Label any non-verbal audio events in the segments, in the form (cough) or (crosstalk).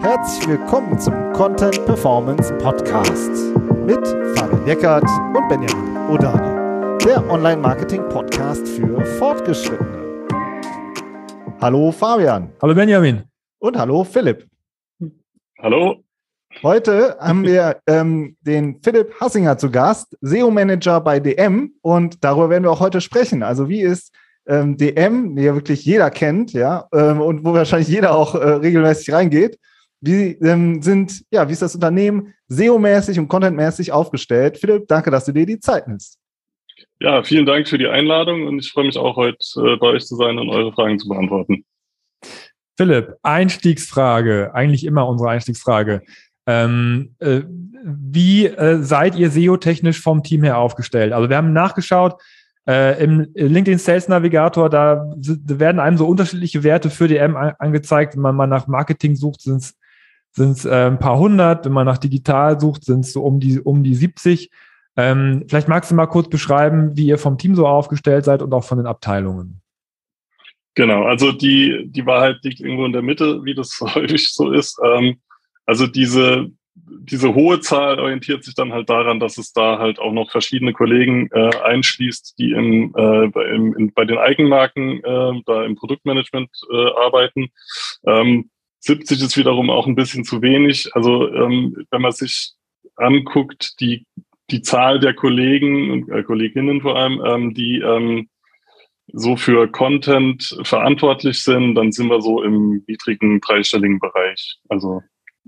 Herzlich willkommen zum Content Performance Podcast mit Fabian Eckert und Benjamin Odani, der Online-Marketing-Podcast für Fortgeschrittene. Hallo Fabian. Hallo Benjamin. Und hallo Philipp. Hallo. Heute haben wir ähm, den Philipp Hassinger zu Gast, SEO-Manager bei DM und darüber werden wir auch heute sprechen. Also wie ist ähm, DM, die ja wirklich jeder kennt, ja, ähm, und wo wahrscheinlich jeder auch äh, regelmäßig reingeht. Wie ähm, sind, ja, wie ist das Unternehmen SEO-mäßig und Content-mäßig aufgestellt? Philipp, danke, dass du dir die Zeit nimmst. Ja, vielen Dank für die Einladung und ich freue mich auch heute äh, bei euch zu sein und eure Fragen zu beantworten. Philipp, Einstiegsfrage, eigentlich immer unsere Einstiegsfrage. Ähm, äh, wie äh, seid ihr SEO-technisch vom Team her aufgestellt? Also wir haben nachgeschaut, äh, Im LinkedIn Sales Navigator, da, werden einem so unterschiedliche Werte für DM angezeigt. Wenn man mal nach Marketing sucht, sind es sind es äh, ein paar hundert. Wenn man nach digital sucht, sind es so um die, um die 70. Ähm, vielleicht magst du mal kurz beschreiben, wie ihr vom Team so aufgestellt seid und auch von den Abteilungen. Genau, also die, die Wahrheit liegt irgendwo in der Mitte, wie das (laughs) häufig so ist. Ähm, also diese, diese hohe Zahl orientiert sich dann halt daran, dass es da halt auch noch verschiedene Kollegen äh, einschließt, die im, äh, bei, im, in, bei den Eigenmarken äh, da im Produktmanagement äh, arbeiten. Ähm, 70 ist wiederum auch ein bisschen zu wenig. Also ähm, wenn man sich anguckt, die, die Zahl der Kollegen und äh, Kolleginnen vor allem, ähm, die ähm, so für Content verantwortlich sind, dann sind wir so im niedrigen dreistelligen Bereich. Also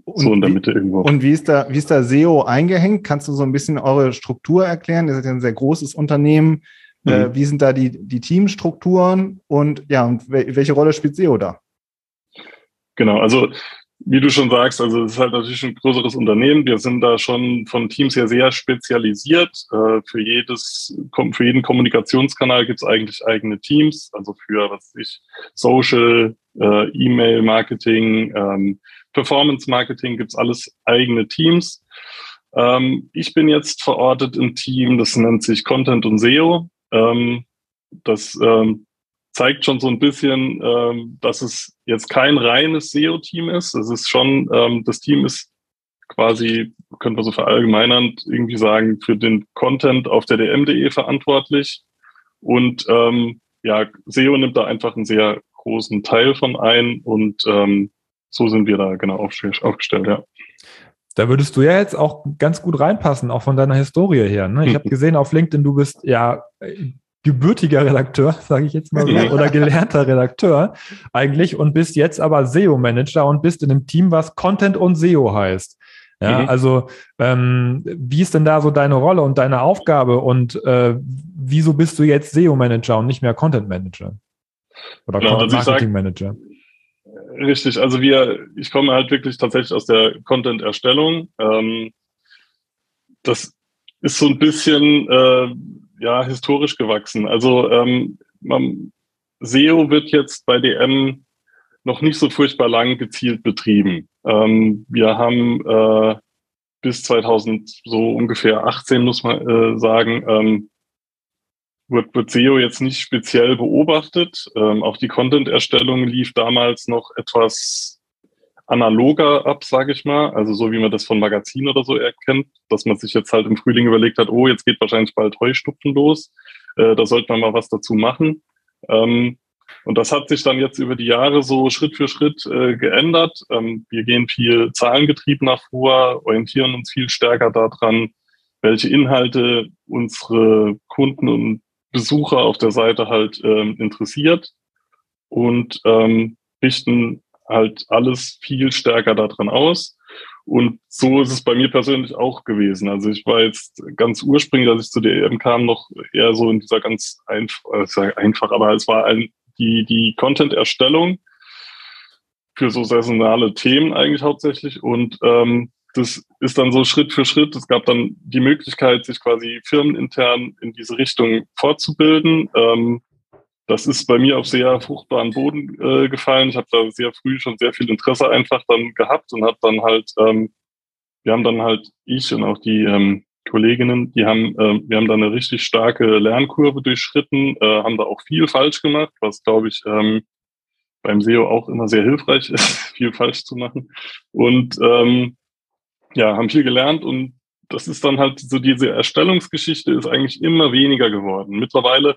und so in der Mitte irgendwo. Und wie ist da, wie ist da SEO eingehängt? Kannst du so ein bisschen eure Struktur erklären? Ihr seid ja ein sehr großes Unternehmen. Äh, mhm. Äh, wie sind da die, die Teamstrukturen? Und ja, und welche Rolle spielt SEO da? Genau, also wie du schon sagst, also es ist halt natürlich ein größeres Unternehmen. Wir sind da schon von Teams her sehr spezialisiert. Äh, für jedes, für jeden Kommunikationskanal gibt es eigentlich eigene Teams. Also für was weiß ich, Social, äh, E-Mail, Marketing, ähm, Performance Marketing gibt's alles eigene Teams. Ähm, ich bin jetzt verortet im Team, das nennt sich Content und SEO. Ähm, das ähm, zeigt schon so ein bisschen, ähm, dass es jetzt kein reines SEO-Team ist. Es ist schon, ähm, das Team ist quasi, können wir so verallgemeinernd irgendwie sagen, für den Content auf der dm.de verantwortlich. Und ähm, ja, SEO nimmt da einfach einen sehr großen Teil von ein und ähm, so sind wir da genau aufgestellt, ja. Da würdest du ja jetzt auch ganz gut reinpassen, auch von deiner Historie her. Ne? Ich habe gesehen auf LinkedIn, du bist ja gebürtiger Redakteur, (laughs) sage ich jetzt mal so, oder gelernter Redakteur eigentlich und bist jetzt aber SEO-Manager und bist in einem Team, was Content und SEO heißt. Ja, mhm. also ähm, wie ist denn da so deine Rolle und deine Aufgabe und äh, wieso bist du jetzt SEO-Manager und nicht mehr Content-Manager? Oder genau, Content-Marketing-Manager? Also Richtig, also wir, ich komme halt wirklich tatsächlich aus der Content-Erstellung. Ähm, das ist so ein bisschen äh, ja historisch gewachsen. Also ähm, man, SEO wird jetzt bei DM noch nicht so furchtbar lang gezielt betrieben. Ähm, wir haben äh, bis 2000 so ungefähr 18 muss man äh, sagen ähm, wird, wird SEO jetzt nicht speziell beobachtet. Ähm, auch die Content-Erstellung lief damals noch etwas analoger ab, sage ich mal. Also so wie man das von Magazinen oder so erkennt, dass man sich jetzt halt im Frühling überlegt hat, oh, jetzt geht wahrscheinlich bald Heustupfen los. Äh, da sollte man mal was dazu machen. Ähm, und das hat sich dann jetzt über die Jahre so Schritt für Schritt äh, geändert. Ähm, wir gehen viel zahlengetriebener vor, orientieren uns viel stärker daran, welche Inhalte unsere Kunden und Besucher auf der Seite halt ähm, interessiert und ähm, richten halt alles viel stärker daran aus. Und so ist es bei mir persönlich auch gewesen. Also ich war jetzt ganz ursprünglich, als ich zu der EM kam, noch eher so in dieser ganz einfach, äh, einfach aber es war ein, die, die Content-Erstellung für so saisonale Themen eigentlich hauptsächlich. Und ähm, das ist dann so Schritt für Schritt. Es gab dann die Möglichkeit, sich quasi firmenintern in diese Richtung fortzubilden. Ähm, das ist bei mir auf sehr fruchtbaren Boden äh, gefallen. Ich habe da sehr früh schon sehr viel Interesse einfach dann gehabt und habe dann halt, ähm, wir haben dann halt ich und auch die ähm, Kolleginnen, die haben, äh, wir haben da eine richtig starke Lernkurve durchschritten, äh, haben da auch viel falsch gemacht, was glaube ich ähm, beim SEO auch immer sehr hilfreich ist, (laughs) viel falsch zu machen. Und ähm, ja, haben viel gelernt und das ist dann halt so diese Erstellungsgeschichte ist eigentlich immer weniger geworden. Mittlerweile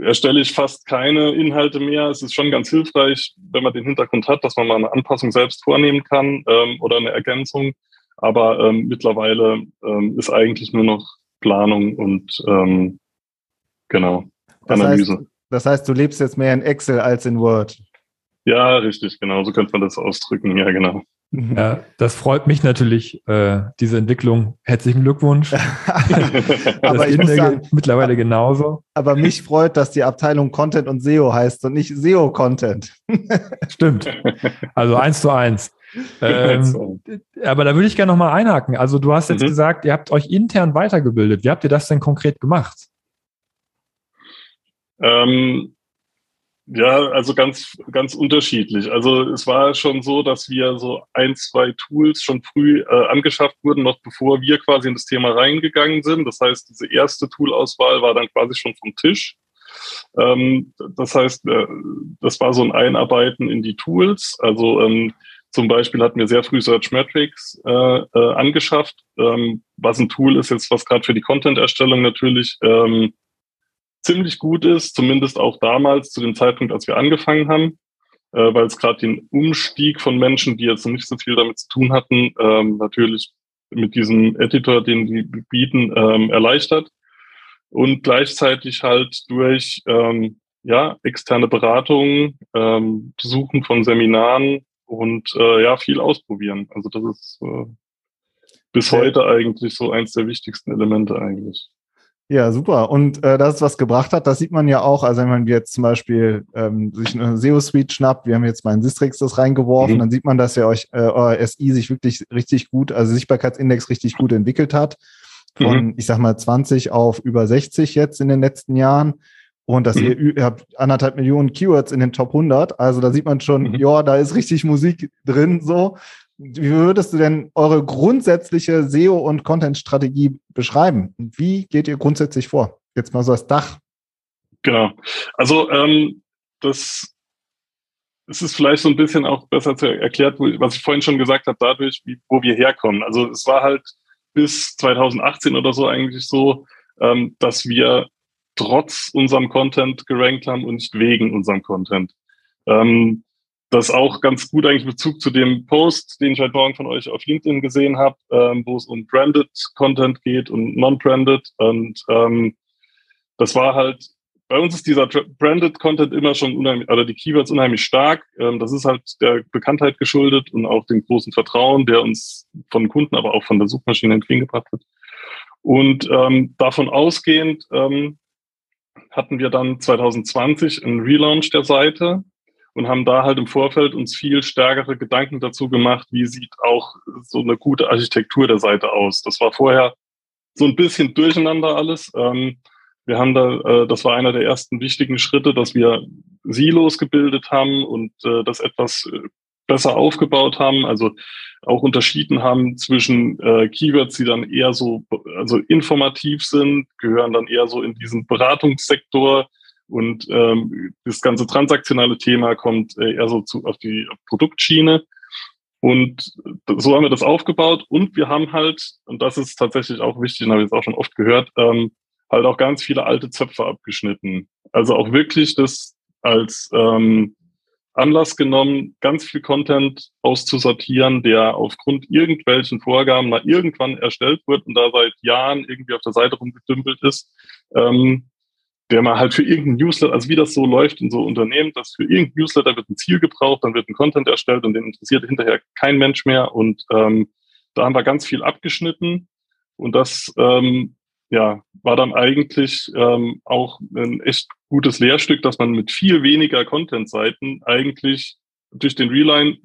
erstelle ich fast keine Inhalte mehr. Es ist schon ganz hilfreich, wenn man den Hintergrund hat, dass man mal eine Anpassung selbst vornehmen kann ähm, oder eine Ergänzung. Aber ähm, mittlerweile ähm, ist eigentlich nur noch Planung und ähm, genau Analyse. Das heißt, das heißt, du lebst jetzt mehr in Excel als in Word. Ja, richtig, genau. So könnte man das ausdrücken. Ja, genau. Ja, das freut mich natürlich, äh, diese Entwicklung. Herzlichen Glückwunsch. (laughs) aber ich muss sagen, mittlerweile genauso. Aber mich freut, dass die Abteilung Content und SEO heißt und nicht SEO-Content. (laughs) Stimmt. Also eins zu eins. Ähm, aber da würde ich gerne nochmal einhaken. Also du hast jetzt mhm. gesagt, ihr habt euch intern weitergebildet. Wie habt ihr das denn konkret gemacht? Ähm, ja, also ganz, ganz unterschiedlich. Also es war schon so, dass wir so ein, zwei Tools schon früh äh, angeschafft wurden, noch bevor wir quasi in das Thema reingegangen sind. Das heißt, diese erste Toolauswahl war dann quasi schon vom Tisch. Ähm, das heißt, äh, das war so ein Einarbeiten in die Tools. Also ähm, zum Beispiel hatten wir sehr früh Searchmetrics äh, äh, angeschafft, ähm, was ein Tool ist jetzt, was gerade für die Content-Erstellung natürlich ähm, ziemlich gut ist, zumindest auch damals zu dem Zeitpunkt, als wir angefangen haben, äh, weil es gerade den Umstieg von Menschen, die jetzt noch nicht so viel damit zu tun hatten, ähm, natürlich mit diesem Editor, den die bieten, ähm, erleichtert und gleichzeitig halt durch ähm, ja externe Beratungen, ähm, Besuchen von Seminaren und äh, ja viel ausprobieren. Also das ist äh, bis heute eigentlich so eins der wichtigsten Elemente eigentlich. Ja, super. Und äh, dass es was gebracht hat, das sieht man ja auch. Also wenn man jetzt zum Beispiel ähm, sich eine SEO-Suite schnappt, wir haben jetzt mal in Sistrix das reingeworfen, mhm. dann sieht man, dass ja euch äh, euer SI sich wirklich richtig gut, also Sichtbarkeitsindex richtig gut entwickelt hat. Von, mhm. ich sag mal, 20 auf über 60 jetzt in den letzten Jahren. Und dass mhm. ihr, ihr habt anderthalb Millionen Keywords in den Top 100. Also da sieht man schon, mhm. ja, da ist richtig Musik drin, so. Wie würdest du denn eure grundsätzliche SEO- und Content-Strategie beschreiben? Wie geht ihr grundsätzlich vor? Jetzt mal so als Dach. Genau. Also ähm, das es ist vielleicht so ein bisschen auch besser zu erklärt, was ich vorhin schon gesagt habe, dadurch, wie, wo wir herkommen. Also es war halt bis 2018 oder so eigentlich so, ähm, dass wir trotz unserem Content gerankt haben und nicht wegen unserem Content. Ähm, das auch ganz gut eigentlich Bezug zu dem Post, den ich heute Morgen von euch auf LinkedIn gesehen habe, ähm, wo es um Branded Content geht und Non-Branded. Und ähm, das war halt, bei uns ist dieser Branded Content immer schon unheimlich, oder die Keywords unheimlich stark. Ähm, das ist halt der Bekanntheit geschuldet und auch dem großen Vertrauen, der uns von Kunden, aber auch von der Suchmaschine entgegengebracht wird. Und ähm, davon ausgehend ähm, hatten wir dann 2020 einen Relaunch der Seite und haben da halt im Vorfeld uns viel stärkere Gedanken dazu gemacht, wie sieht auch so eine gute Architektur der Seite aus. Das war vorher so ein bisschen durcheinander alles. Ähm, wir haben da, äh, das war einer der ersten wichtigen Schritte, dass wir Silos gebildet haben und äh, das etwas äh, besser aufgebaut haben, also auch unterschieden haben zwischen Keywords, die dann eher so also informativ sind, gehören dann eher so in diesen Beratungssektor und ähm, das ganze transaktionale Thema kommt äh, eher so zu, auf die Produktschiene. Und so haben wir das aufgebaut. Und wir haben halt, und das ist tatsächlich auch wichtig, und habe ich jetzt auch schon oft gehört, ähm, halt auch ganz viele alte Zöpfe abgeschnitten. Also auch wirklich das als ähm, Anlass genommen, ganz viel Content auszusortieren, der aufgrund irgendwelchen Vorgaben mal irgendwann erstellt wird und da seit Jahren irgendwie auf der Seite rumgedümpelt ist. Ähm, der mal halt für irgendein Newsletter, also wie das so läuft in so Unternehmen, dass für irgendein Newsletter wird ein Ziel gebraucht, dann wird ein Content erstellt und den interessiert hinterher kein Mensch mehr. Und ähm, da haben wir ganz viel abgeschnitten. Und das ähm, ja, war dann eigentlich ähm, auch ein echt gutes Lehrstück, dass man mit viel weniger Content-Seiten eigentlich durch den Reline,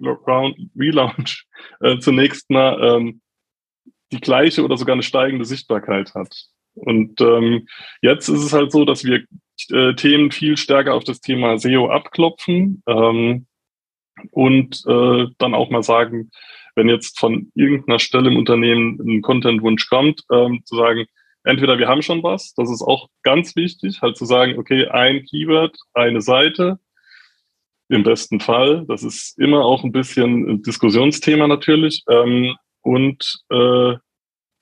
Relaunch äh, zunächst mal ähm, die gleiche oder sogar eine steigende Sichtbarkeit hat. Und ähm, jetzt ist es halt so, dass wir äh, Themen viel stärker auf das Thema SEO abklopfen ähm, und äh, dann auch mal sagen, wenn jetzt von irgendeiner Stelle im Unternehmen ein Content-Wunsch kommt, ähm, zu sagen, entweder wir haben schon was, das ist auch ganz wichtig, halt zu sagen, okay, ein Keyword, eine Seite. im besten Fall. Das ist immer auch ein bisschen ein Diskussionsthema natürlich. Ähm, und äh,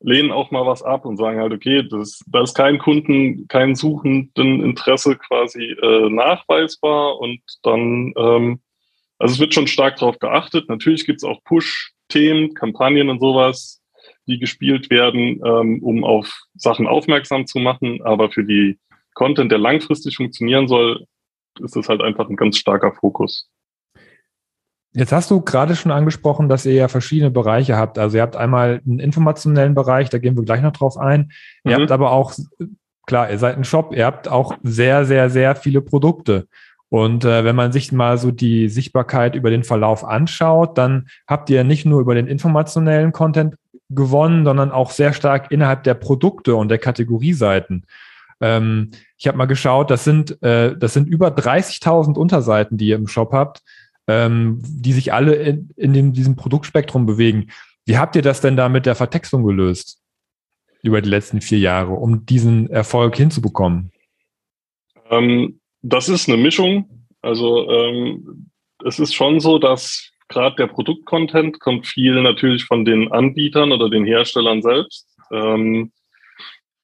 lehnen auch mal was ab und sagen halt, okay, das, da ist kein Kunden, kein suchenden Interesse quasi äh, nachweisbar und dann, ähm, also es wird schon stark darauf geachtet. Natürlich gibt es auch Push-Themen, Kampagnen und sowas, die gespielt werden, ähm, um auf Sachen aufmerksam zu machen, aber für die Content, der langfristig funktionieren soll, ist es halt einfach ein ganz starker Fokus. Jetzt hast du gerade schon angesprochen, dass ihr ja verschiedene Bereiche habt. Also ihr habt einmal einen informationellen Bereich, da gehen wir gleich noch drauf ein. Mhm. Ihr habt aber auch, klar, ihr seid ein Shop, ihr habt auch sehr, sehr, sehr viele Produkte. Und äh, wenn man sich mal so die Sichtbarkeit über den Verlauf anschaut, dann habt ihr nicht nur über den informationellen Content gewonnen, sondern auch sehr stark innerhalb der Produkte und der Kategorieseiten. Ähm, ich habe mal geschaut, das sind, äh, das sind über 30.000 Unterseiten, die ihr im Shop habt ähm, die sich alle in, in dem, diesem Produktspektrum bewegen. Wie habt ihr das denn da mit der Vertextung gelöst über die letzten vier Jahre, um diesen Erfolg hinzubekommen? Ähm, das ist eine Mischung. Also ähm, es ist schon so, dass gerade der Produktcontent kommt viel natürlich von den Anbietern oder den Herstellern selbst. Ähm,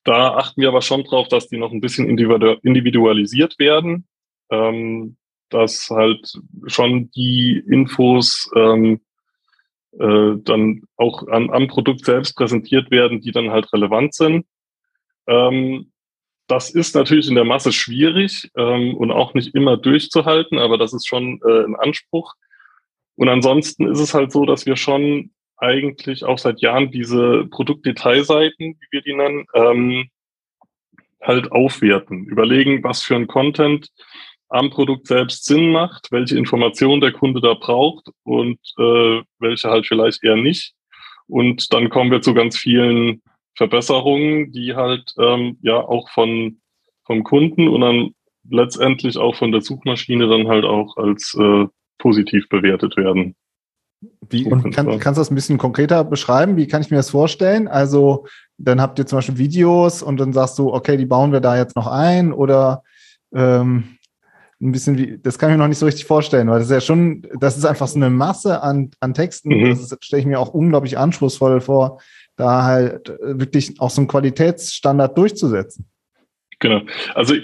da achten wir aber schon drauf, dass die noch ein bisschen individualisiert werden. Ähm, dass halt schon die Infos ähm, äh, dann auch an, am Produkt selbst präsentiert werden, die dann halt relevant sind. Ähm, das ist natürlich in der Masse schwierig ähm, und auch nicht immer durchzuhalten, aber das ist schon äh, ein Anspruch. Und ansonsten ist es halt so, dass wir schon eigentlich auch seit Jahren diese Produktdetailseiten, wie wir die nennen, ähm, halt aufwerten, überlegen, was für ein Content am Produkt selbst Sinn macht, welche Informationen der Kunde da braucht und äh, welche halt vielleicht eher nicht. Und dann kommen wir zu ganz vielen Verbesserungen, die halt ähm, ja auch von vom Kunden und dann letztendlich auch von der Suchmaschine dann halt auch als äh, positiv bewertet werden. Wie, und kann, kannst du das ein bisschen konkreter beschreiben? Wie kann ich mir das vorstellen? Also, dann habt ihr zum Beispiel Videos und dann sagst du, okay, die bauen wir da jetzt noch ein oder ähm, ein bisschen wie, das kann ich mir noch nicht so richtig vorstellen, weil das ist ja schon, das ist einfach so eine Masse an, an Texten. Mhm. Das stelle ich mir auch unglaublich anspruchsvoll vor, da halt wirklich auch so einen Qualitätsstandard durchzusetzen. Genau. Also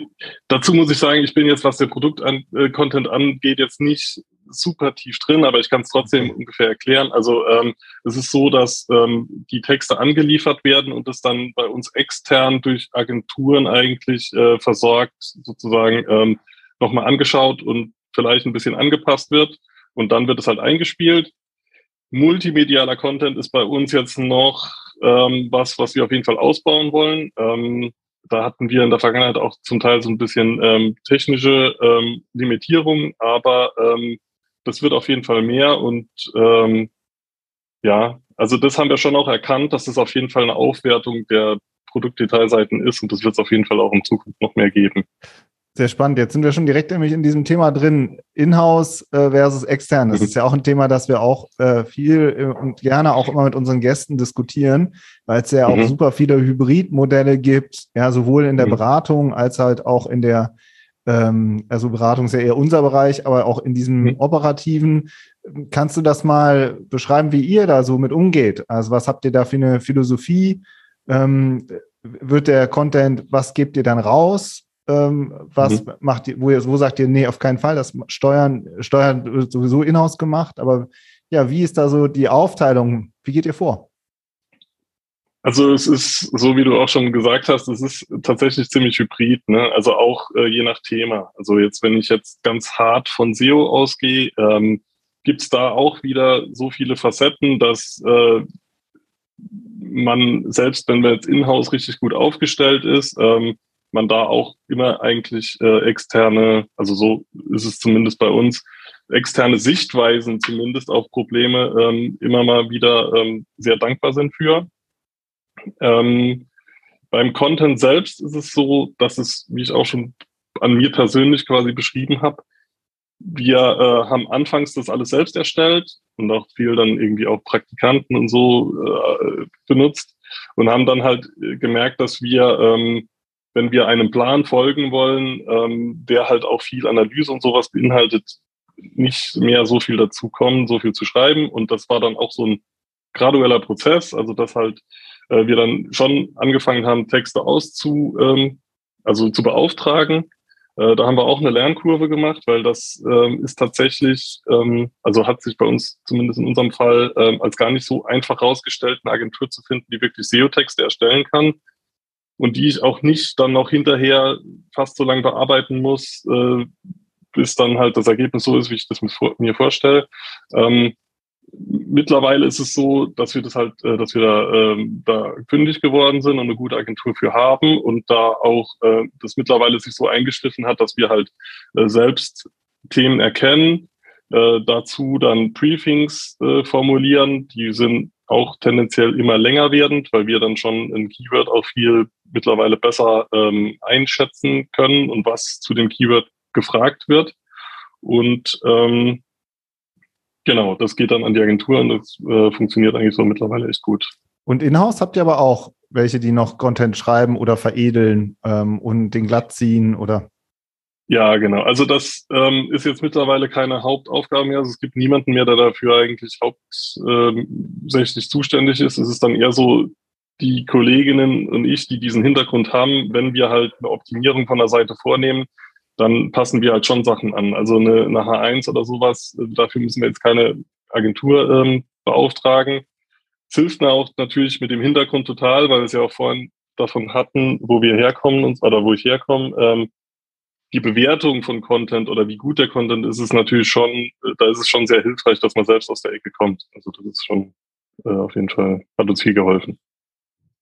dazu muss ich sagen, ich bin jetzt, was der Produkt-Content an, äh, angeht, jetzt nicht super tief drin, aber ich kann es trotzdem ungefähr erklären. Also ähm, es ist so, dass ähm, die Texte angeliefert werden und es dann bei uns extern durch Agenturen eigentlich äh, versorgt, sozusagen ähm, nochmal angeschaut und vielleicht ein bisschen angepasst wird. Und dann wird es halt eingespielt. Multimedialer Content ist bei uns jetzt noch ähm, was, was wir auf jeden Fall ausbauen wollen. Ähm, da hatten wir in der Vergangenheit auch zum Teil so ein bisschen ähm, technische ähm, Limitierungen, aber ähm, das wird auf jeden Fall mehr und ähm, ja, also das haben wir schon auch erkannt, dass es auf jeden Fall eine Aufwertung der Produktdetailseiten ist und das wird es auf jeden Fall auch in Zukunft noch mehr geben. Sehr spannend. Jetzt sind wir schon direkt nämlich in diesem Thema drin. Inhouse äh, versus extern. Das (laughs) ist ja auch ein Thema, das wir auch äh, viel äh, und gerne auch immer mit unseren Gästen diskutieren, weil es ja auch mhm. super viele Hybridmodelle gibt, ja, sowohl in der mhm. Beratung als halt auch in der, ähm, also Beratung ist ja eher unser Bereich, aber auch in diesem mhm. operativen. Kannst du das mal beschreiben, wie ihr da so mit umgeht? Also was habt ihr da für eine Philosophie? Ähm, wird der Content, was gebt ihr dann raus? Ähm, was mhm. macht ihr, wo, ihr, wo sagt ihr, nee, auf keinen Fall, das Steuern, Steuern wird sowieso in-house gemacht, aber ja, wie ist da so die Aufteilung? Wie geht ihr vor? Also es ist, so wie du auch schon gesagt hast, es ist tatsächlich ziemlich hybrid, ne? Also auch äh, je nach Thema. Also jetzt, wenn ich jetzt ganz hart von SEO ausgehe, ähm, gibt es da auch wieder so viele Facetten, dass äh, man, selbst wenn man jetzt in-house richtig gut aufgestellt ist, ähm, man da auch immer eigentlich äh, externe, also so ist es zumindest bei uns, externe Sichtweisen zumindest auf Probleme ähm, immer mal wieder ähm, sehr dankbar sind für. Ähm, beim Content selbst ist es so, dass es, wie ich auch schon an mir persönlich quasi beschrieben habe, wir äh, haben anfangs das alles selbst erstellt und auch viel dann irgendwie auch Praktikanten und so äh, benutzt und haben dann halt äh, gemerkt, dass wir ähm, wenn wir einem Plan folgen wollen, ähm, der halt auch viel Analyse und sowas beinhaltet, nicht mehr so viel dazu kommen, so viel zu schreiben. Und das war dann auch so ein gradueller Prozess, also dass halt äh, wir dann schon angefangen haben, Texte auszu, ähm, also zu beauftragen. Äh, da haben wir auch eine Lernkurve gemacht, weil das ähm, ist tatsächlich, ähm, also hat sich bei uns zumindest in unserem Fall ähm, als gar nicht so einfach herausgestellt, eine Agentur zu finden, die wirklich SEO-Texte erstellen kann und die ich auch nicht dann noch hinterher fast so lange bearbeiten muss, äh, bis dann halt das Ergebnis so ist, wie ich das mir vorstelle. Ähm, mittlerweile ist es so, dass wir das halt, äh, dass wir da, ähm, da fündig geworden sind und eine gute Agentur für haben und da auch äh, das mittlerweile sich so eingeschliffen hat, dass wir halt äh, selbst Themen erkennen, äh, dazu dann Briefings äh, formulieren. Die sind auch tendenziell immer länger werdend, weil wir dann schon ein Keyword auch viel mittlerweile besser ähm, einschätzen können und was zu dem Keyword gefragt wird. Und ähm, genau, das geht dann an die Agentur und das äh, funktioniert eigentlich so mittlerweile echt gut. Und in-house habt ihr aber auch welche, die noch Content schreiben oder veredeln ähm, und den glatt ziehen oder? Ja, genau. Also das ähm, ist jetzt mittlerweile keine Hauptaufgabe mehr. Also es gibt niemanden mehr, der dafür eigentlich hauptsächlich zuständig ist. Es ist dann eher so die Kolleginnen und ich, die diesen Hintergrund haben, wenn wir halt eine Optimierung von der Seite vornehmen, dann passen wir halt schon Sachen an. Also eine, eine H1 oder sowas, dafür müssen wir jetzt keine Agentur ähm, beauftragen. Es hilft mir auch natürlich mit dem Hintergrund total, weil wir es ja auch vorhin davon hatten, wo wir herkommen und, oder wo ich herkomme. Ähm, die Bewertung von Content oder wie gut der Content ist, ist natürlich schon, da ist es schon sehr hilfreich, dass man selbst aus der Ecke kommt. Also das ist schon äh, auf jeden Fall, hat uns viel geholfen.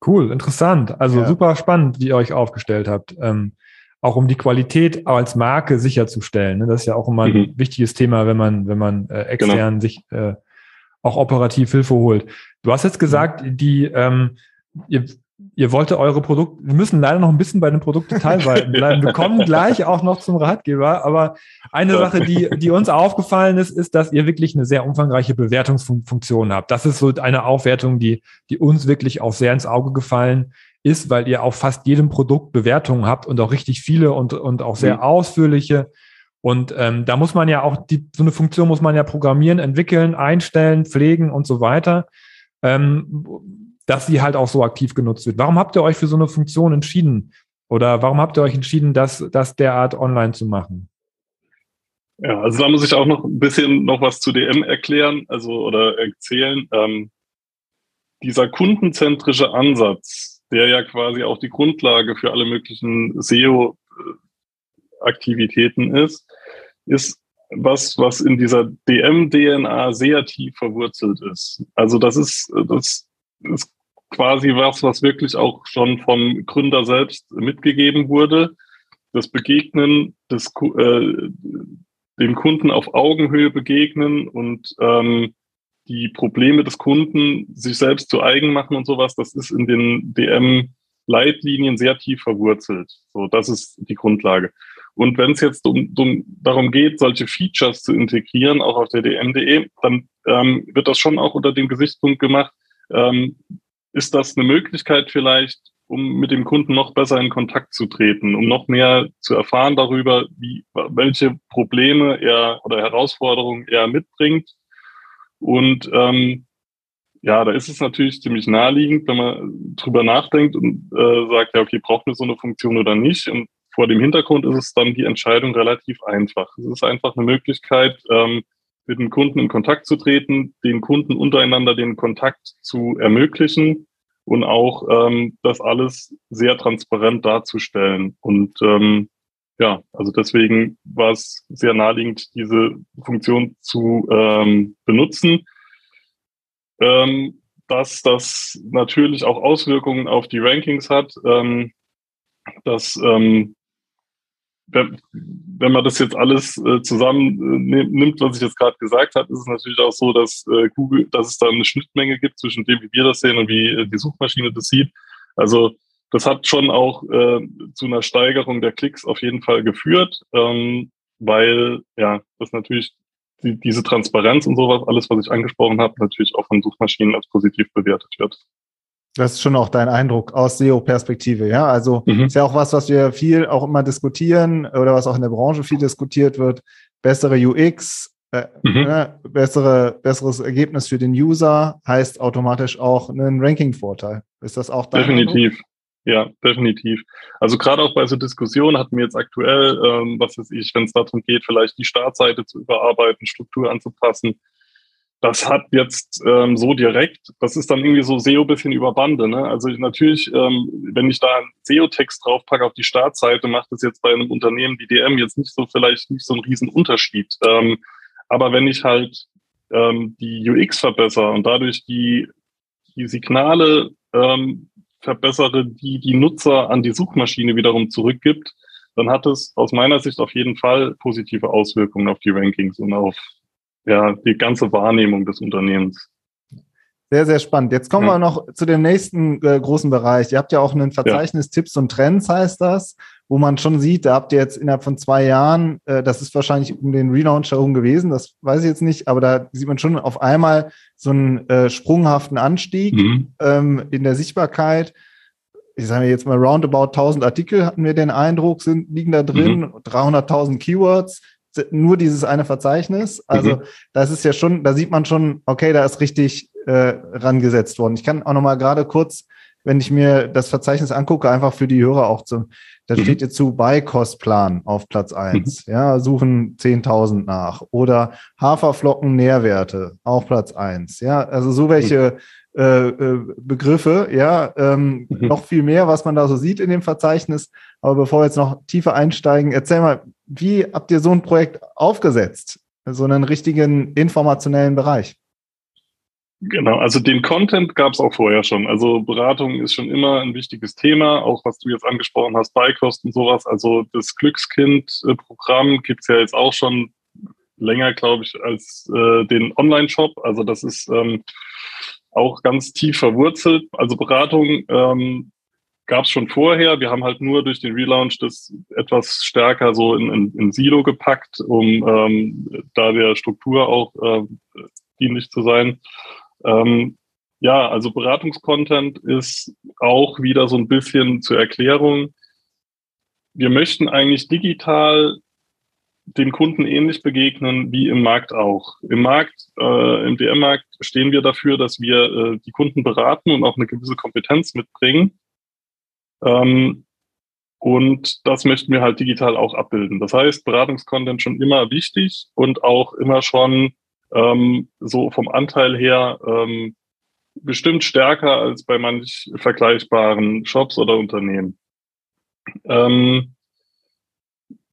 Cool, interessant. Also ja. super spannend, wie ihr euch aufgestellt habt. Ähm, auch um die Qualität als Marke sicherzustellen. Ne? Das ist ja auch immer ein mhm. wichtiges Thema, wenn man, wenn man äh, extern genau. sich äh, auch operativ Hilfe holt. Du hast jetzt gesagt, mhm. die ähm, ihr, ihr wolltet eure Produkte, wir müssen leider noch ein bisschen bei den Produktdetailseiten (laughs) bleiben. Wir kommen gleich auch noch zum Ratgeber, aber eine Sache, die, die uns aufgefallen ist, ist, dass ihr wirklich eine sehr umfangreiche Bewertungsfunktion habt. Das ist so eine Aufwertung, die, die uns wirklich auch sehr ins Auge gefallen ist, weil ihr auf fast jedem Produkt Bewertungen habt und auch richtig viele und, und auch sehr mhm. ausführliche. Und ähm, da muss man ja auch, die, so eine Funktion muss man ja programmieren, entwickeln, einstellen, pflegen und so weiter, ähm, dass sie halt auch so aktiv genutzt wird. Warum habt ihr euch für so eine Funktion entschieden? Oder warum habt ihr euch entschieden, das, das derart online zu machen? Ja, also da muss ich auch noch ein bisschen noch was zu DM erklären, also oder erzählen. Ähm, dieser kundenzentrische Ansatz, der ja quasi auch die Grundlage für alle möglichen SEO-Aktivitäten ist, ist was, was in dieser DM-DNA sehr tief verwurzelt ist. Also das ist, das ist quasi was, was wirklich auch schon vom Gründer selbst mitgegeben wurde. Das Begegnen des, äh, dem Kunden auf Augenhöhe begegnen und ähm, die Probleme des Kunden sich selbst zu eigen machen und sowas, das ist in den DM-Leitlinien sehr tief verwurzelt. So, das ist die Grundlage. Und wenn es jetzt um, um, darum geht, solche Features zu integrieren, auch auf der DM.de, dann ähm, wird das schon auch unter dem Gesichtspunkt gemacht. Ähm, ist das eine Möglichkeit vielleicht, um mit dem Kunden noch besser in Kontakt zu treten, um noch mehr zu erfahren darüber, wie, welche Probleme er oder Herausforderungen er mitbringt und ähm, ja, da ist es natürlich ziemlich naheliegend, wenn man drüber nachdenkt und äh, sagt, ja, okay, braucht mir so eine Funktion oder nicht. Und vor dem Hintergrund ist es dann die Entscheidung relativ einfach. Es ist einfach eine Möglichkeit, ähm, mit dem Kunden in Kontakt zu treten, den Kunden untereinander den Kontakt zu ermöglichen und auch ähm, das alles sehr transparent darzustellen. Und ähm, ja, also deswegen war es sehr naheliegend, diese Funktion zu ähm, benutzen. Ähm, dass das natürlich auch Auswirkungen auf die Rankings hat, ähm, dass ähm, wenn, wenn man das jetzt alles äh, zusammen äh, nimmt, was ich jetzt gerade gesagt habe, ist es natürlich auch so, dass äh, Google, dass es da eine Schnittmenge gibt zwischen dem, wie wir das sehen und wie äh, die Suchmaschine das sieht. Also das hat schon auch äh, zu einer Steigerung der Klicks auf jeden Fall geführt, ähm, weil ja das natürlich die, diese Transparenz und sowas, alles, was ich angesprochen habe, natürlich auch von Suchmaschinen als positiv bewertet wird. Das ist schon auch dein Eindruck aus SEO-Perspektive, ja. Also mhm. ist ja auch was, was wir viel auch immer diskutieren oder was auch in der Branche viel diskutiert wird, bessere UX, äh, mhm. ne, bessere, besseres Ergebnis für den User heißt automatisch auch einen Ranking-Vorteil. Ist das auch dein Definitiv. Eindruck? Ja, definitiv. Also gerade auch bei so Diskussionen hatten wir jetzt aktuell, ähm, was weiß ich, wenn es darum geht, vielleicht die Startseite zu überarbeiten, Struktur anzupassen, das hat jetzt ähm, so direkt, das ist dann irgendwie so SEO bisschen über Bande. Ne? Also natürlich, ähm, wenn ich da einen SEO-Text draufpacke auf die Startseite, macht das jetzt bei einem Unternehmen wie DM jetzt nicht so vielleicht nicht so einen riesen Unterschied. Ähm, aber wenn ich halt ähm, die UX verbessere und dadurch die, die Signale ähm, verbessere, die die Nutzer an die Suchmaschine wiederum zurückgibt, dann hat es aus meiner Sicht auf jeden Fall positive Auswirkungen auf die Rankings und auf ja, die ganze Wahrnehmung des Unternehmens. Sehr, sehr spannend. Jetzt kommen ja. wir noch zu dem nächsten äh, großen Bereich. Ihr habt ja auch ein Verzeichnis ja. Tipps und Trends, heißt das, wo man schon sieht, da habt ihr jetzt innerhalb von zwei Jahren, äh, das ist wahrscheinlich um den Relaunch herum gewesen, das weiß ich jetzt nicht, aber da sieht man schon auf einmal so einen äh, sprunghaften Anstieg mhm. ähm, in der Sichtbarkeit. Ich sage jetzt mal roundabout 1000 Artikel hatten wir den Eindruck, sind, liegen da drin, mhm. 300.000 Keywords nur dieses eine Verzeichnis. Also mhm. das ist ja schon, da sieht man schon, okay, da ist richtig äh, rangesetzt worden. Ich kann auch noch mal gerade kurz, wenn ich mir das Verzeichnis angucke, einfach für die Hörer auch zu, da mhm. steht jetzt zu Beikostplan auf Platz eins. Mhm. Ja, suchen 10.000 nach. Oder Haferflocken Nährwerte, auch Platz eins. Ja, also so welche äh, äh, Begriffe, ja, ähm, mhm. noch viel mehr, was man da so sieht in dem Verzeichnis. Aber bevor wir jetzt noch tiefer einsteigen, erzähl mal, wie habt ihr so ein Projekt aufgesetzt? So einen richtigen informationellen Bereich? Genau, also den Content gab es auch vorher schon. Also Beratung ist schon immer ein wichtiges Thema, auch was du jetzt angesprochen hast, Beikost und sowas. Also das Glückskind-Programm gibt's ja jetzt auch schon länger, glaube ich, als äh, den Online-Shop. Also das ist ähm, auch ganz tief verwurzelt. Also Beratung ähm, gab es schon vorher. Wir haben halt nur durch den Relaunch das etwas stärker so in, in, in Silo gepackt, um ähm, da der Struktur auch äh, dienlich zu sein. Ähm, ja, also Beratungskontent ist auch wieder so ein bisschen zur Erklärung. Wir möchten eigentlich digital dem Kunden ähnlich begegnen wie im Markt auch. Im Markt, äh, im DM-Markt stehen wir dafür, dass wir äh, die Kunden beraten und auch eine gewisse Kompetenz mitbringen. Ähm, und das möchten wir halt digital auch abbilden. Das heißt, Beratungskontent schon immer wichtig und auch immer schon ähm, so vom Anteil her ähm, bestimmt stärker als bei manch vergleichbaren Shops oder Unternehmen. Ähm,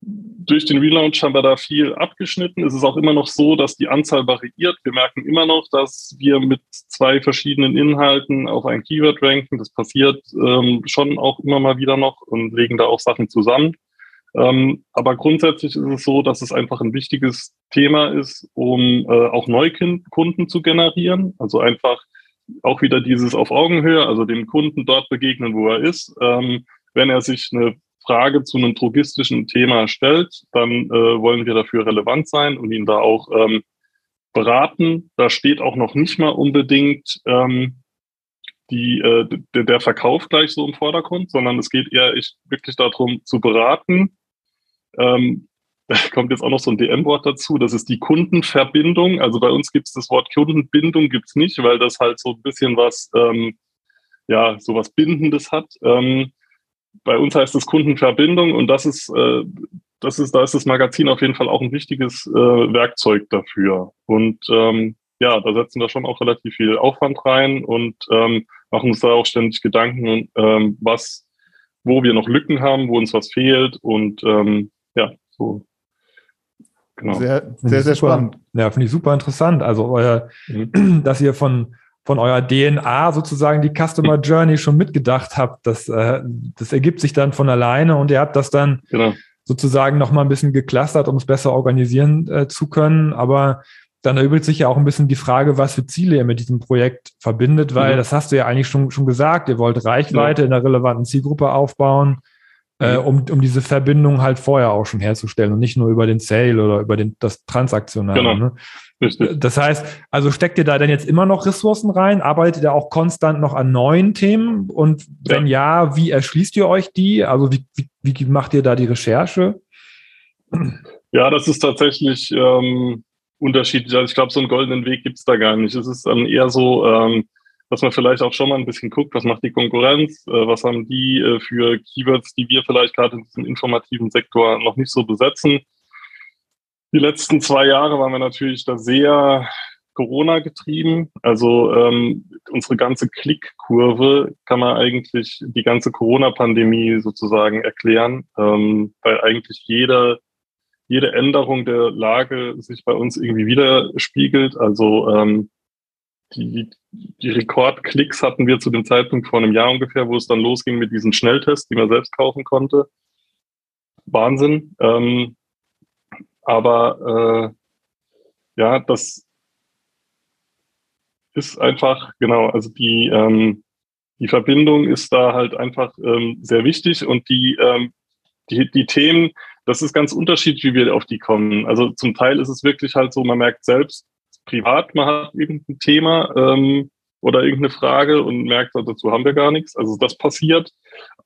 durch den Relaunch haben wir da viel abgeschnitten. Es ist auch immer noch so, dass die Anzahl variiert. Wir merken immer noch, dass wir mit zwei verschiedenen Inhalten auf ein Keyword ranken. Das passiert ähm, schon auch immer mal wieder noch und legen da auch Sachen zusammen. Ähm, aber grundsätzlich ist es so, dass es einfach ein wichtiges Thema ist, um äh, auch Neukunden zu generieren. Also einfach auch wieder dieses auf Augenhöhe, also dem Kunden dort begegnen, wo er ist. Ähm, wenn er sich eine Frage zu einem drogistischen Thema stellt, dann äh, wollen wir dafür relevant sein und ihn da auch ähm, beraten. Da steht auch noch nicht mal unbedingt ähm, die, äh, der, Verkauf gleich so im Vordergrund, sondern es geht eher ich, wirklich darum zu beraten. Ähm, (laughs) da kommt jetzt auch noch so ein DM-Wort dazu, das ist die Kundenverbindung. Also bei uns gibt es das Wort Kundenbindung gibt's nicht, weil das halt so ein bisschen was, ähm, ja, so was Bindendes hat. Ähm, bei uns heißt es Kundenverbindung und das ist, äh, das ist, da ist das Magazin auf jeden Fall auch ein wichtiges äh, Werkzeug dafür. Und ähm, ja, da setzen wir schon auch relativ viel Aufwand rein und ähm, machen uns da auch ständig Gedanken, ähm, was, wo wir noch Lücken haben, wo uns was fehlt und ähm, ja, so. Genau. Sehr, sehr, sehr spannend. Ja, finde ich super interessant. Also euer, mhm. (clears throat) dass ihr von von eurer DNA sozusagen die Customer Journey schon mitgedacht habt. Das, äh, das ergibt sich dann von alleine und ihr habt das dann genau. sozusagen nochmal ein bisschen geclustert, um es besser organisieren äh, zu können. Aber dann erübrigt sich ja auch ein bisschen die Frage, was für Ziele ihr mit diesem Projekt verbindet, weil mhm. das hast du ja eigentlich schon, schon gesagt. Ihr wollt Reichweite ja. in der relevanten Zielgruppe aufbauen, äh, mhm. um, um diese Verbindung halt vorher auch schon herzustellen und nicht nur über den Sale oder über den, das Transaktionale. Genau. Ne? Richtig. Das heißt, also steckt ihr da denn jetzt immer noch Ressourcen rein? Arbeitet ihr auch konstant noch an neuen Themen? Und wenn ja, ja wie erschließt ihr euch die? Also wie, wie, wie macht ihr da die Recherche? Ja, das ist tatsächlich ähm, unterschiedlich. Also ich glaube, so einen goldenen Weg gibt es da gar nicht. Es ist dann eher so, ähm, dass man vielleicht auch schon mal ein bisschen guckt, was macht die Konkurrenz, äh, was haben die äh, für Keywords, die wir vielleicht gerade in diesem informativen Sektor noch nicht so besetzen. Die letzten zwei Jahre waren wir natürlich da sehr Corona getrieben. Also ähm, unsere ganze Klickkurve kann man eigentlich die ganze Corona-Pandemie sozusagen erklären, ähm, weil eigentlich jeder jede Änderung der Lage sich bei uns irgendwie widerspiegelt. Also ähm, die, die Rekordklicks hatten wir zu dem Zeitpunkt vor einem Jahr ungefähr, wo es dann losging mit diesen Schnelltests, die man selbst kaufen konnte. Wahnsinn. Ähm, aber äh, ja, das ist einfach, genau, also die, ähm, die Verbindung ist da halt einfach ähm, sehr wichtig und die, ähm, die, die Themen, das ist ganz unterschiedlich, wie wir auf die kommen. Also zum Teil ist es wirklich halt so, man merkt selbst privat, man hat irgendein Thema ähm, oder irgendeine Frage und merkt, dazu haben wir gar nichts. Also das passiert.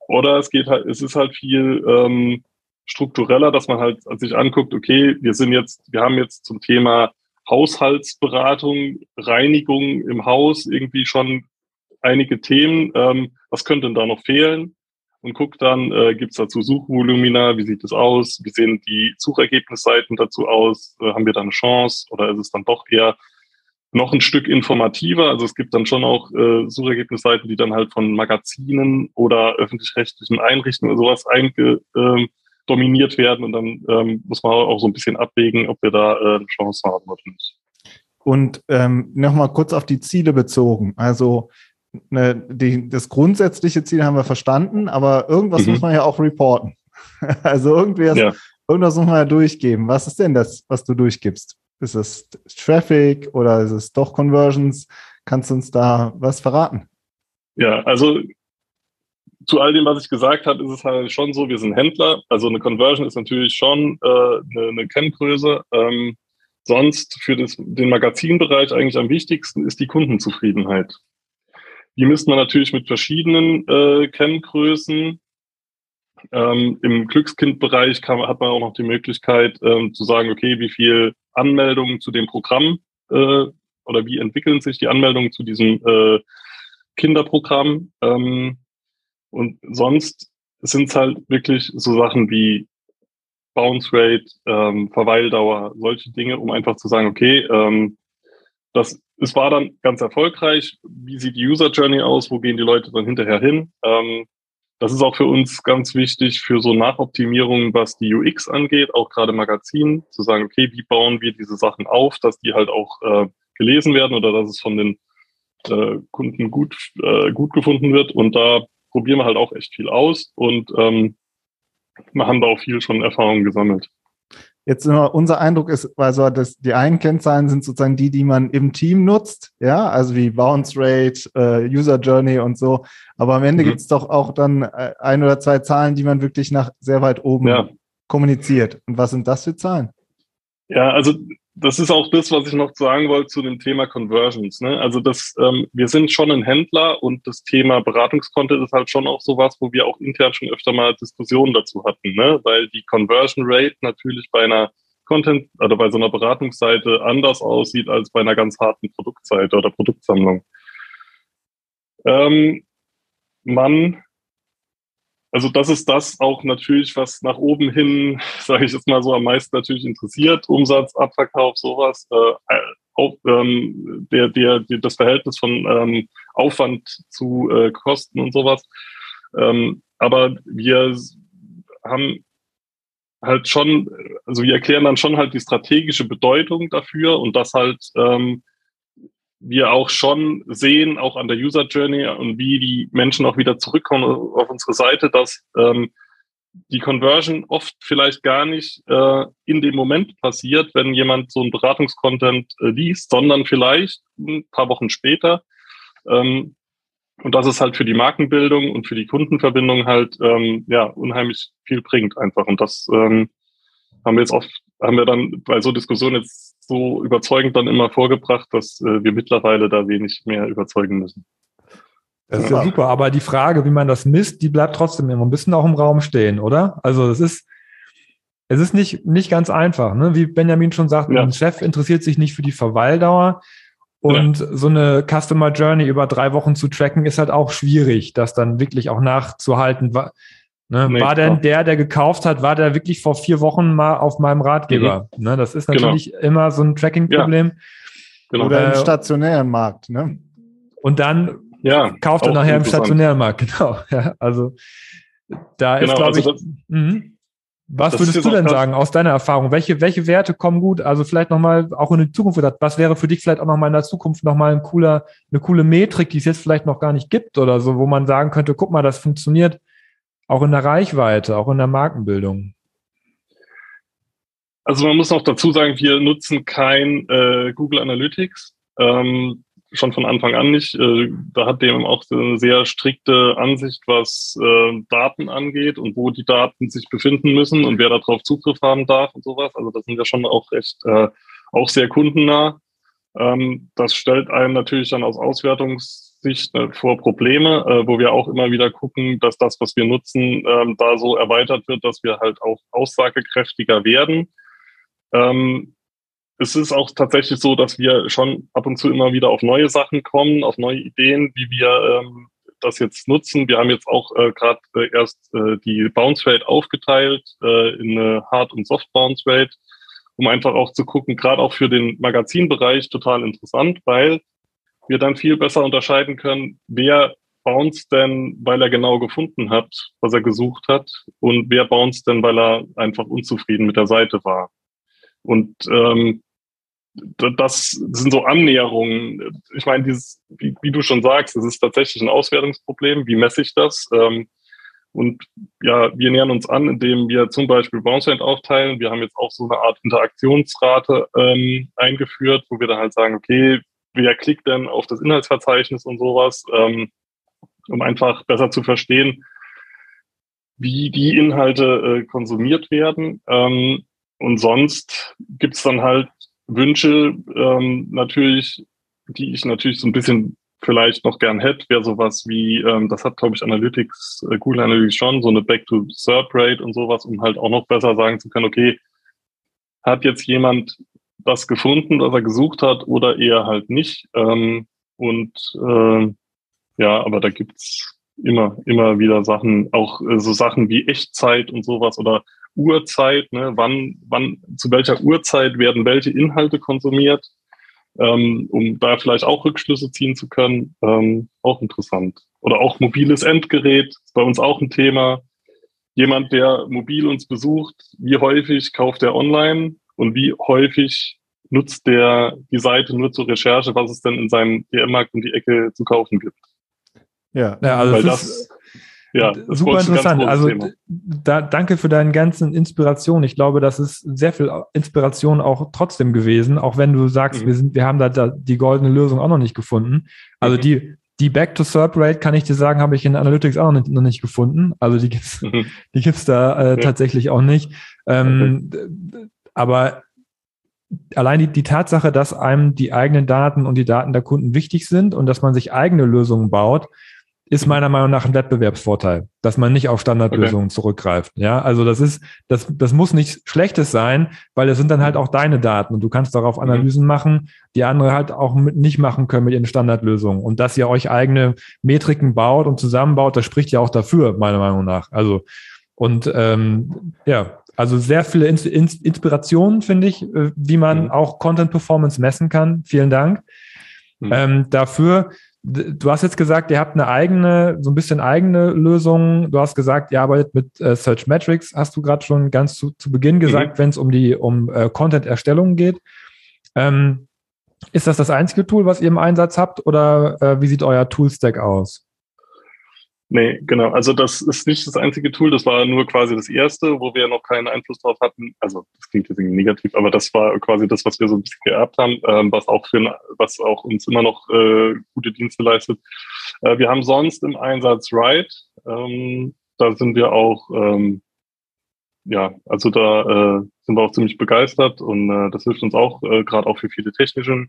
Oder es geht halt, es ist halt viel ähm, struktureller, dass man halt sich anguckt, okay, wir sind jetzt, wir haben jetzt zum Thema Haushaltsberatung, Reinigung im Haus irgendwie schon einige Themen. Ähm, was könnte denn da noch fehlen? Und guckt dann, äh, gibt es dazu Suchvolumina, wie sieht es aus, wie sehen die Suchergebnisseiten dazu aus, äh, haben wir da eine Chance oder ist es dann doch eher noch ein Stück informativer? Also es gibt dann schon auch äh, Suchergebnisseiten, die dann halt von Magazinen oder öffentlich-rechtlichen Einrichtungen oder sowas einge, äh, dominiert werden und dann ähm, muss man auch so ein bisschen abwägen, ob wir da äh, eine Chance haben oder nicht. Und ähm, nochmal kurz auf die Ziele bezogen. Also ne, die, das grundsätzliche Ziel haben wir verstanden, aber irgendwas mhm. muss man ja auch reporten. (laughs) also irgendwas, ja. irgendwas muss man ja durchgeben. Was ist denn das, was du durchgibst? Ist es Traffic oder ist es doch Conversions? Kannst du uns da was verraten? Ja, also zu all dem, was ich gesagt habe, ist es halt schon so, wir sind Händler. Also eine Conversion ist natürlich schon äh, eine, eine Kenngröße. Ähm, sonst für das, den Magazinbereich eigentlich am wichtigsten ist die Kundenzufriedenheit. Die misst man natürlich mit verschiedenen äh, Kenngrößen. Ähm, Im Glückskindbereich kann, hat man auch noch die Möglichkeit ähm, zu sagen, okay, wie viel Anmeldungen zu dem Programm äh, oder wie entwickeln sich die Anmeldungen zu diesem äh, Kinderprogramm. Ähm, und sonst sind es halt wirklich so Sachen wie Bounce Rate, ähm, Verweildauer, solche Dinge, um einfach zu sagen, okay, ähm, das es war dann ganz erfolgreich. Wie sieht die User Journey aus? Wo gehen die Leute dann hinterher hin? Ähm, das ist auch für uns ganz wichtig für so Nachoptimierungen, was die UX angeht, auch gerade Magazinen, zu sagen, okay, wie bauen wir diese Sachen auf, dass die halt auch äh, gelesen werden oder dass es von den äh, Kunden gut, äh, gut gefunden wird. Und da probieren wir halt auch echt viel aus und ähm, wir haben da auch viel schon Erfahrung gesammelt. Jetzt nur unser Eindruck ist, also das, die einen Kennzahlen sind sozusagen die, die man im Team nutzt, ja, also wie Bounce Rate, äh, User Journey und so. Aber am Ende mhm. gibt es doch auch dann äh, ein oder zwei Zahlen, die man wirklich nach sehr weit oben ja. kommuniziert. Und was sind das für Zahlen? Ja, also das ist auch das, was ich noch sagen wollte zu dem Thema Conversions. Ne? Also das, ähm, wir sind schon ein Händler und das Thema Beratungskonto ist halt schon auch sowas, wo wir auch intern schon öfter mal Diskussionen dazu hatten, ne? weil die Conversion Rate natürlich bei einer Content, also bei so einer Beratungsseite anders aussieht als bei einer ganz harten Produktseite oder Produktsammlung. Ähm, man also das ist das auch natürlich, was nach oben hin, (laughs) sage ich jetzt mal so, am meisten natürlich interessiert. Umsatz, Abverkauf, sowas. Äh, auch, ähm, der, der, der, das Verhältnis von ähm, Aufwand zu äh, Kosten und sowas. Ähm, aber wir haben halt schon, also wir erklären dann schon halt die strategische Bedeutung dafür und das halt ähm, wir auch schon sehen, auch an der User Journey und wie die Menschen auch wieder zurückkommen auf unsere Seite, dass ähm, die Conversion oft vielleicht gar nicht äh, in dem Moment passiert, wenn jemand so ein Beratungskontent äh, liest, sondern vielleicht ein paar Wochen später. Ähm, und das ist halt für die Markenbildung und für die Kundenverbindung halt ähm, ja unheimlich viel bringt einfach. Und das ähm, haben wir jetzt oft, haben wir dann bei so Diskussionen jetzt so überzeugend dann immer vorgebracht, dass äh, wir mittlerweile da wenig mehr überzeugen müssen. Das ist ja super, aber die Frage, wie man das misst, die bleibt trotzdem immer ein bisschen auch im Raum stehen, oder? Also es ist, es ist nicht, nicht ganz einfach. Ne? Wie Benjamin schon sagt, ja. ein Chef interessiert sich nicht für die Verweildauer. Und ja. so eine Customer Journey über drei Wochen zu tracken, ist halt auch schwierig, das dann wirklich auch nachzuhalten. War, ne, nee, war denn der, der gekauft hat, war der wirklich vor vier Wochen mal auf meinem Ratgeber? Mhm. Ne, das ist genau. natürlich genau. immer so ein Tracking-Problem. Ja. Genau. Oder im stationären Markt. Ne? Und dann ja, kauft er nachher im stationären Markt, (laughs) genau. Ja, also da genau, ist, glaube also ich. Mh, was würdest du denn sagen aus deiner Erfahrung? Welche, welche Werte kommen gut? Also vielleicht nochmal auch in die Zukunft gedacht. Was wäre für dich vielleicht auch nochmal in der Zukunft nochmal ein cooler, eine coole Metrik, die es jetzt vielleicht noch gar nicht gibt oder so, wo man sagen könnte, guck mal, das funktioniert auch in der Reichweite, auch in der Markenbildung? Also man muss noch dazu sagen, wir nutzen kein äh, Google Analytics. Ähm, schon von Anfang an nicht. Äh, da hat dem auch eine sehr strikte Ansicht, was äh, Daten angeht und wo die Daten sich befinden müssen und wer darauf Zugriff haben darf und sowas. Also das sind ja schon auch recht, äh, auch sehr kundennah. Ähm, das stellt einen natürlich dann aus Auswertungssicht äh, vor Probleme, äh, wo wir auch immer wieder gucken, dass das, was wir nutzen, ähm, da so erweitert wird, dass wir halt auch aussagekräftiger werden. Ähm, es ist auch tatsächlich so, dass wir schon ab und zu immer wieder auf neue Sachen kommen, auf neue Ideen, wie wir ähm, das jetzt nutzen. Wir haben jetzt auch äh, gerade äh, erst äh, die Bounce Rate aufgeteilt äh, in eine Hard- und Soft Bounce Rate, um einfach auch zu gucken, gerade auch für den Magazinbereich total interessant, weil wir dann viel besser unterscheiden können, wer bounce denn, weil er genau gefunden hat, was er gesucht hat, und wer bounce denn, weil er einfach unzufrieden mit der Seite war. Und ähm, das sind so Annäherungen. Ich meine, dieses, wie, wie, du schon sagst, es ist tatsächlich ein Auswertungsproblem. Wie messe ich das? Ähm, und ja, wir nähern uns an, indem wir zum Beispiel Bounce Rate aufteilen. Wir haben jetzt auch so eine Art Interaktionsrate ähm, eingeführt, wo wir dann halt sagen, okay, wer klickt denn auf das Inhaltsverzeichnis und sowas, ähm, um einfach besser zu verstehen, wie die Inhalte äh, konsumiert werden. Ähm, und sonst gibt's dann halt Wünsche, ähm, natürlich, die ich natürlich so ein bisschen vielleicht noch gern hätte, wäre sowas wie, ähm, das hat, glaube ich, Analytics, äh, Google Analytics schon, so eine Back-to-Serp-Rate und sowas, um halt auch noch besser sagen zu können, okay, hat jetzt jemand das gefunden, was er gesucht hat, oder eher halt nicht. Ähm, und äh, ja, aber da gibt's immer, immer wieder Sachen, auch äh, so Sachen wie Echtzeit und sowas oder Uhrzeit, ne, wann, wann, zu welcher Uhrzeit werden welche Inhalte konsumiert, ähm, um da vielleicht auch Rückschlüsse ziehen zu können, ähm, auch interessant. Oder auch mobiles Endgerät, ist bei uns auch ein Thema. Jemand, der mobil uns besucht, wie häufig kauft er online und wie häufig nutzt der die Seite nur zur Recherche, was es denn in seinem DM-Markt um die Ecke zu kaufen gibt. Ja, ja also Weil das, ja, super interessant. Also da, danke für deinen ganzen Inspiration. Ich glaube, das ist sehr viel Inspiration auch trotzdem gewesen, auch wenn du sagst, mhm. wir sind, wir haben da, da, die goldene Lösung auch noch nicht gefunden. Also mhm. die die Back to Serp Rate kann ich dir sagen, habe ich in Analytics auch noch nicht, noch nicht gefunden. Also die gibt's, mhm. die gibt's da äh, ja. tatsächlich auch nicht. Ähm, okay. Aber allein die, die Tatsache, dass einem die eigenen Daten und die Daten der Kunden wichtig sind und dass man sich eigene Lösungen baut, ist meiner Meinung nach ein Wettbewerbsvorteil, dass man nicht auf Standardlösungen okay. zurückgreift. Ja, also das ist, das, das muss nichts Schlechtes sein, weil es sind dann halt auch deine Daten und du kannst darauf mhm. Analysen mhm. machen, die andere halt auch mit, nicht machen können mit ihren Standardlösungen. Und dass ihr euch eigene Metriken baut und zusammenbaut, das spricht ja auch dafür, meiner Meinung nach. Also, und ähm, ja, also sehr viele Ins Ins Inspirationen, finde ich, äh, wie man mhm. auch Content Performance messen kann. Vielen Dank mhm. ähm, dafür. Du hast jetzt gesagt, ihr habt eine eigene, so ein bisschen eigene Lösung. Du hast gesagt, ihr arbeitet mit äh, Search Metrics, hast du gerade schon ganz zu, zu Beginn gesagt, mhm. wenn es um die um äh, Content-Erstellung geht. Ähm, ist das das einzige Tool, was ihr im Einsatz habt, oder äh, wie sieht euer Tool-Stack aus? Nee, genau. Also das ist nicht das einzige Tool, das war nur quasi das erste, wo wir noch keinen Einfluss drauf hatten. Also das klingt jetzt irgendwie negativ, aber das war quasi das, was wir so ein bisschen geerbt haben, ähm, was auch für was auch uns immer noch äh, gute Dienste leistet. Äh, wir haben sonst im Einsatz Ride. Ähm, da sind wir auch ähm, ja, also da äh, sind wir auch ziemlich begeistert und äh, das hilft uns auch äh, gerade auch für viele technische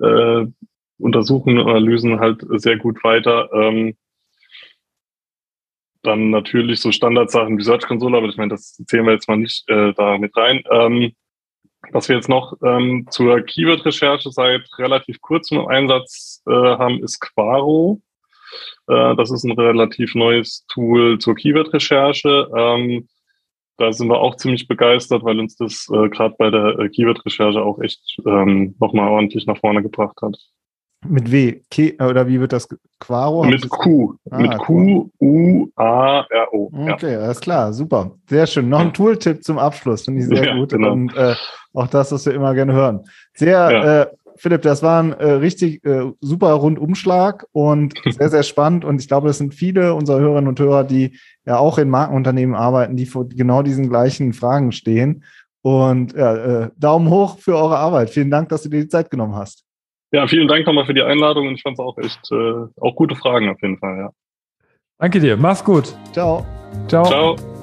äh, Untersuchungen Analysen halt sehr gut weiter. Ähm, dann natürlich so Standardsachen wie Search Console, aber ich meine, das zählen wir jetzt mal nicht äh, da mit rein. Ähm, was wir jetzt noch ähm, zur Keyword-Recherche seit relativ kurzem im Einsatz äh, haben, ist Quaro. Äh, das ist ein relativ neues Tool zur Keyword-Recherche. Ähm, da sind wir auch ziemlich begeistert, weil uns das äh, gerade bei der äh, Keyword-Recherche auch echt ähm, nochmal ordentlich nach vorne gebracht hat. Mit W? K oder wie wird das? Quaro? Mit Q. Ah, mit Q-U-A-R-O. Okay, ja. alles klar, super. Sehr schön. Noch ein Tooltip zum Abschluss, finde ich sehr ja, gut. Genau. Und äh, auch das, was wir immer gerne hören. Sehr, ja. äh, Philipp, das war ein äh, richtig äh, super Rundumschlag und (laughs) sehr, sehr spannend. Und ich glaube, das sind viele unserer Hörerinnen und Hörer, die ja auch in Markenunternehmen arbeiten, die vor genau diesen gleichen Fragen stehen. Und ja, äh, Daumen hoch für eure Arbeit. Vielen Dank, dass du dir die Zeit genommen hast. Ja, vielen Dank nochmal für die Einladung und ich fand es auch echt äh, auch gute Fragen auf jeden Fall, ja. Danke dir. Mach's gut. Ciao. Ciao. Ciao.